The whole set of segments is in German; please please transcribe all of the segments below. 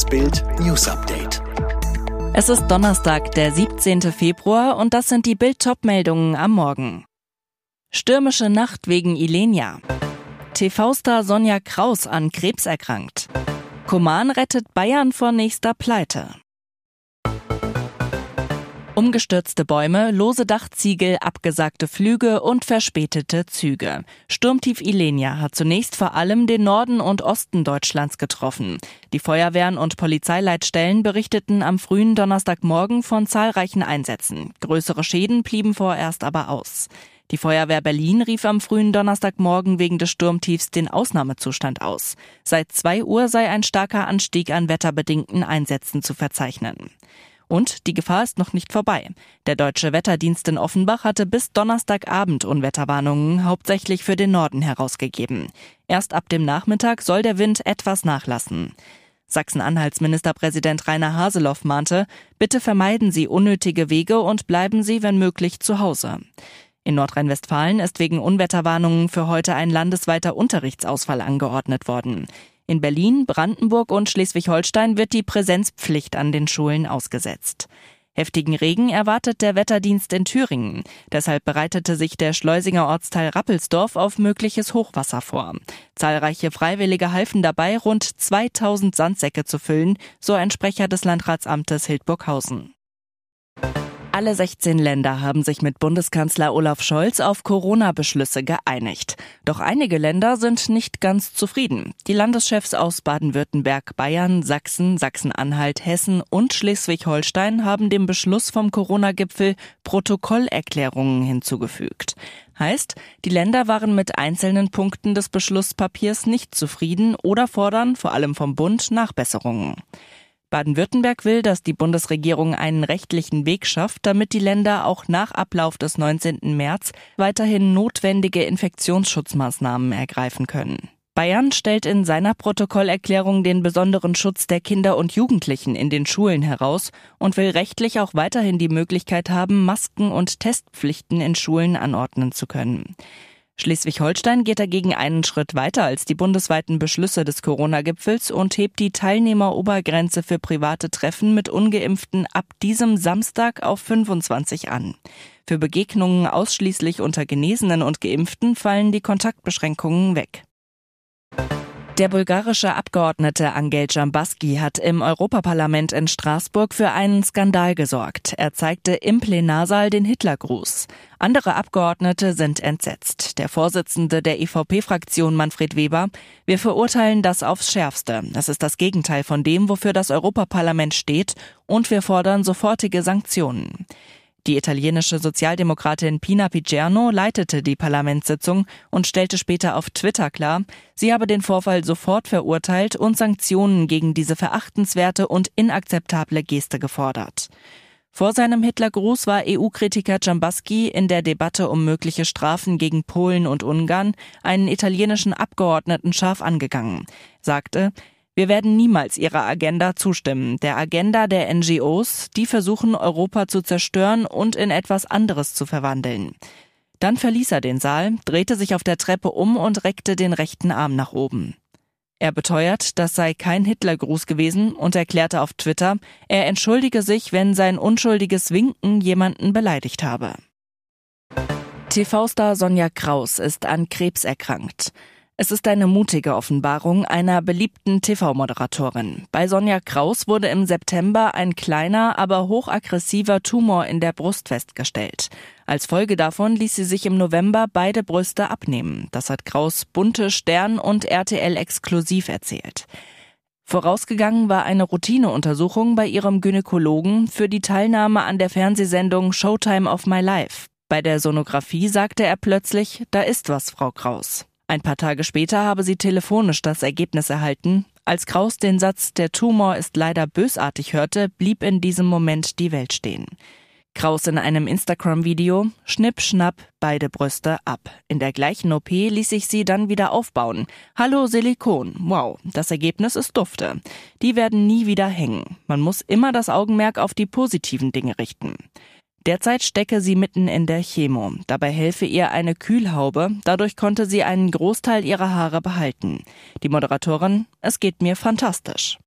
Das Bild News Update. Es ist Donnerstag, der 17. Februar und das sind die Bild-Top-Meldungen am Morgen. Stürmische Nacht wegen Ilenia. TV-Star Sonja Kraus an Krebs erkrankt. Koman rettet Bayern vor nächster Pleite. Umgestürzte Bäume, lose Dachziegel, abgesagte Flüge und verspätete Züge. Sturmtief Ilenia hat zunächst vor allem den Norden und Osten Deutschlands getroffen. Die Feuerwehren und Polizeileitstellen berichteten am frühen Donnerstagmorgen von zahlreichen Einsätzen. Größere Schäden blieben vorerst aber aus. Die Feuerwehr Berlin rief am frühen Donnerstagmorgen wegen des Sturmtiefs den Ausnahmezustand aus. Seit zwei Uhr sei ein starker Anstieg an wetterbedingten Einsätzen zu verzeichnen. Und die Gefahr ist noch nicht vorbei. Der deutsche Wetterdienst in Offenbach hatte bis Donnerstagabend Unwetterwarnungen hauptsächlich für den Norden herausgegeben. Erst ab dem Nachmittag soll der Wind etwas nachlassen. Sachsen-Anhalts Ministerpräsident Rainer Haseloff mahnte, bitte vermeiden Sie unnötige Wege und bleiben Sie, wenn möglich, zu Hause. In Nordrhein-Westfalen ist wegen Unwetterwarnungen für heute ein landesweiter Unterrichtsausfall angeordnet worden. In Berlin, Brandenburg und Schleswig-Holstein wird die Präsenzpflicht an den Schulen ausgesetzt. Heftigen Regen erwartet der Wetterdienst in Thüringen. Deshalb bereitete sich der Schleusinger Ortsteil Rappelsdorf auf mögliches Hochwasser vor. Zahlreiche Freiwillige halfen dabei, rund 2000 Sandsäcke zu füllen, so ein Sprecher des Landratsamtes Hildburghausen. Alle 16 Länder haben sich mit Bundeskanzler Olaf Scholz auf Corona-Beschlüsse geeinigt. Doch einige Länder sind nicht ganz zufrieden. Die Landeschefs aus Baden-Württemberg, Bayern, Sachsen, Sachsen-Anhalt, Hessen und Schleswig-Holstein haben dem Beschluss vom Corona-Gipfel Protokollerklärungen hinzugefügt. Heißt, die Länder waren mit einzelnen Punkten des Beschlusspapiers nicht zufrieden oder fordern, vor allem vom Bund, Nachbesserungen. Baden-Württemberg will, dass die Bundesregierung einen rechtlichen Weg schafft, damit die Länder auch nach Ablauf des 19. März weiterhin notwendige Infektionsschutzmaßnahmen ergreifen können. Bayern stellt in seiner Protokollerklärung den besonderen Schutz der Kinder und Jugendlichen in den Schulen heraus und will rechtlich auch weiterhin die Möglichkeit haben, Masken und Testpflichten in Schulen anordnen zu können. Schleswig-Holstein geht dagegen einen Schritt weiter als die bundesweiten Beschlüsse des Corona-Gipfels und hebt die Teilnehmerobergrenze für private Treffen mit ungeimpften ab diesem Samstag auf 25 an. Für Begegnungen ausschließlich unter Genesenen und Geimpften fallen die Kontaktbeschränkungen weg. Der bulgarische Abgeordnete Angel Jambaski hat im Europaparlament in Straßburg für einen Skandal gesorgt. Er zeigte im Plenarsaal den Hitlergruß. Andere Abgeordnete sind entsetzt. Der Vorsitzende der EVP-Fraktion Manfred Weber, wir verurteilen das aufs Schärfste. Das ist das Gegenteil von dem, wofür das Europaparlament steht, und wir fordern sofortige Sanktionen. Die italienische Sozialdemokratin Pina Picerno leitete die Parlamentssitzung und stellte später auf Twitter klar, sie habe den Vorfall sofort verurteilt und Sanktionen gegen diese verachtenswerte und inakzeptable Geste gefordert. Vor seinem Hitlergruß war EU-Kritiker Jambaski in der Debatte um mögliche Strafen gegen Polen und Ungarn einen italienischen Abgeordneten scharf angegangen, sagte, wir werden niemals ihrer Agenda zustimmen, der Agenda der NGOs, die versuchen, Europa zu zerstören und in etwas anderes zu verwandeln. Dann verließ er den Saal, drehte sich auf der Treppe um und reckte den rechten Arm nach oben. Er beteuert, das sei kein Hitlergruß gewesen und erklärte auf Twitter, er entschuldige sich, wenn sein unschuldiges Winken jemanden beleidigt habe. TV-Star Sonja Kraus ist an Krebs erkrankt. Es ist eine mutige Offenbarung einer beliebten TV-Moderatorin. Bei Sonja Kraus wurde im September ein kleiner, aber hochaggressiver Tumor in der Brust festgestellt. Als Folge davon ließ sie sich im November beide Brüste abnehmen. Das hat Kraus bunte Stern und RTL exklusiv erzählt. Vorausgegangen war eine Routineuntersuchung bei ihrem Gynäkologen für die Teilnahme an der Fernsehsendung Showtime of My Life. Bei der Sonographie sagte er plötzlich, da ist was, Frau Kraus. Ein paar Tage später habe sie telefonisch das Ergebnis erhalten. Als Kraus den Satz Der Tumor ist leider bösartig hörte, blieb in diesem Moment die Welt stehen. Kraus in einem Instagram-Video, schnipp, schnapp, beide Brüste ab. In der gleichen OP ließ sich sie dann wieder aufbauen. Hallo Silikon, wow, das Ergebnis ist dufte. Die werden nie wieder hängen. Man muss immer das Augenmerk auf die positiven Dinge richten. Derzeit stecke sie mitten in der Chemo. Dabei helfe ihr eine Kühlhaube. Dadurch konnte sie einen Großteil ihrer Haare behalten. Die Moderatorin, es geht mir fantastisch.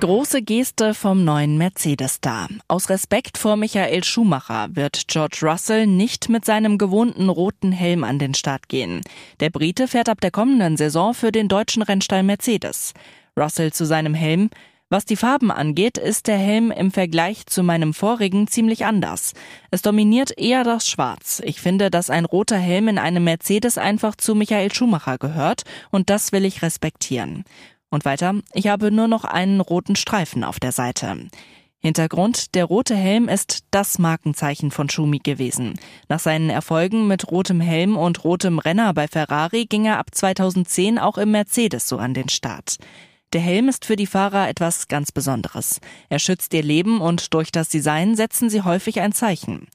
Große Geste vom neuen Mercedes-Star. Aus Respekt vor Michael Schumacher wird George Russell nicht mit seinem gewohnten roten Helm an den Start gehen. Der Brite fährt ab der kommenden Saison für den deutschen Rennstall Mercedes. Russell zu seinem Helm. Was die Farben angeht, ist der Helm im Vergleich zu meinem vorigen ziemlich anders. Es dominiert eher das Schwarz. Ich finde, dass ein roter Helm in einem Mercedes einfach zu Michael Schumacher gehört und das will ich respektieren. Und weiter, ich habe nur noch einen roten Streifen auf der Seite. Hintergrund, der rote Helm ist das Markenzeichen von Schumi gewesen. Nach seinen Erfolgen mit rotem Helm und rotem Renner bei Ferrari ging er ab 2010 auch im Mercedes so an den Start. Der Helm ist für die Fahrer etwas ganz Besonderes. Er schützt ihr Leben und durch das Design setzen sie häufig ein Zeichen.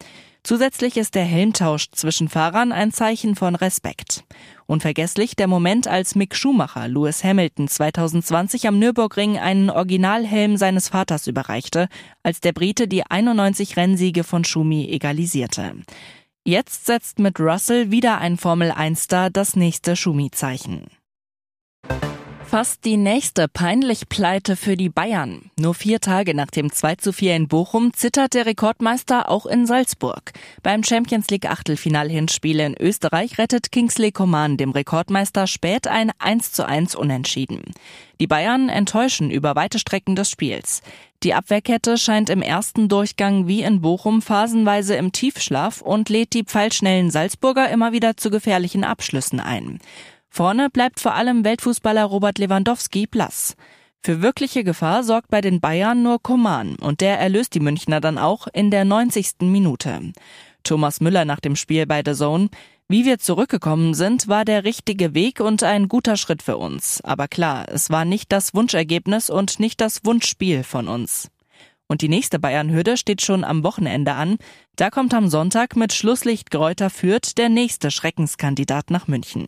Zusätzlich ist der Helmtausch zwischen Fahrern ein Zeichen von Respekt. Unvergesslich der Moment, als Mick Schumacher Lewis Hamilton 2020 am Nürburgring einen Originalhelm seines Vaters überreichte, als der Brite die 91 Rennsiege von Schumi egalisierte. Jetzt setzt mit Russell wieder ein Formel 1-Star das nächste Schumi-Zeichen. Fast die nächste peinlich Pleite für die Bayern. Nur vier Tage nach dem 2 zu 4 in Bochum zittert der Rekordmeister auch in Salzburg. Beim Champions League Achtelfinal-Hinspiel in Österreich rettet Kingsley Coman dem Rekordmeister spät ein 1 zu 1 Unentschieden. Die Bayern enttäuschen über weite Strecken des Spiels. Die Abwehrkette scheint im ersten Durchgang wie in Bochum phasenweise im Tiefschlaf und lädt die pfeilschnellen Salzburger immer wieder zu gefährlichen Abschlüssen ein. Vorne bleibt vor allem Weltfußballer Robert Lewandowski blass. Für wirkliche Gefahr sorgt bei den Bayern nur Koman und der erlöst die Münchner dann auch in der 90. Minute. Thomas Müller nach dem Spiel bei The Zone. Wie wir zurückgekommen sind, war der richtige Weg und ein guter Schritt für uns. Aber klar, es war nicht das Wunschergebnis und nicht das Wunschspiel von uns. Und die nächste Bayernhürde steht schon am Wochenende an. Da kommt am Sonntag mit Schlusslicht Gräuter Fürth der nächste Schreckenskandidat nach München.